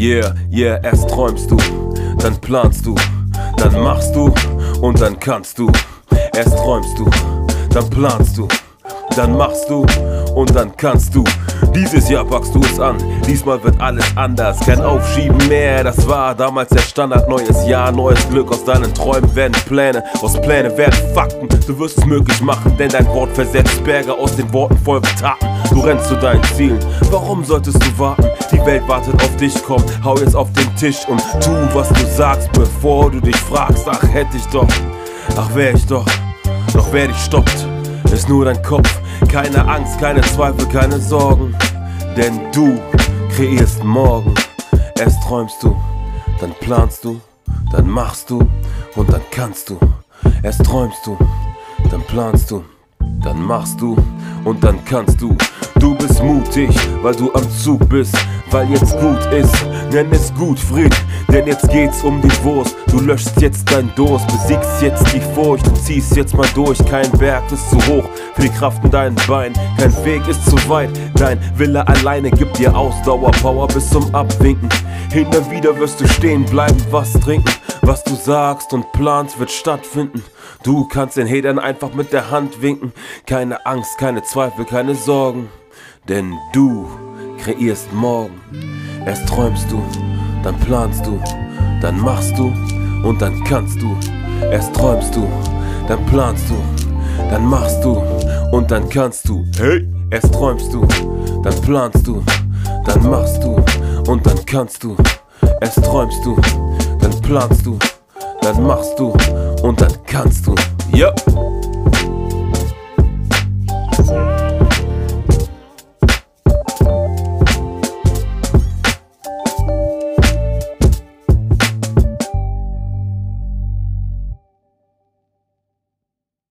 Yeah, yeah, erst träumst du, dann planst du, dann machst du und dann kannst du. Erst träumst du, dann planst du, dann machst du und dann kannst du. Dieses Jahr packst du es an, diesmal wird alles anders. Kein Aufschieben mehr, das war damals der Standard. Neues Jahr, neues Glück. Aus deinen Träumen werden Pläne, aus Pläne werden Fakten. Du wirst es möglich machen, denn dein Wort versetzt Berge aus den Worten folgen Taten. Du rennst zu deinen Zielen, warum solltest du warten? Die Welt wartet auf dich, komm, hau jetzt auf den Tisch und tu, was du sagst, bevor du dich fragst. Ach, hätte ich doch, ach, wär ich doch, doch wer dich stoppt, ist nur dein Kopf. Keine Angst, keine Zweifel, keine Sorgen, denn du kreierst morgen. Erst träumst du, dann planst du, dann machst du und dann kannst du. Erst träumst du, dann planst du, dann machst du und dann kannst du. Du bist mutig, weil du am Zug bist, weil jetzt gut ist. Nenn es gut, Fried, denn jetzt geht's um die Wurst. Du löschst jetzt dein Durst, besiegst jetzt die Furcht und ziehst jetzt mal durch. Kein Berg ist zu hoch für die Kraft in deinen Beinen, kein Weg ist zu weit. Dein Wille alleine gibt dir Ausdauer, Power bis zum Abwinken. Hin und wieder wirst du stehen bleiben, was trinken. Was du sagst und planst, wird stattfinden. Du kannst den Hatern einfach mit der Hand winken. Keine Angst, keine Zweifel, keine Sorgen. Denn du kreierst morgen. Erst träumst du, dann planst du, dann machst du und dann kannst du. Erst träumst du, dann planst du, dann machst du und dann kannst du. Hey! Erst träumst du, dann planst du, dann machst du und dann kannst du. Erst träumst du, planst du, dann machst du und dann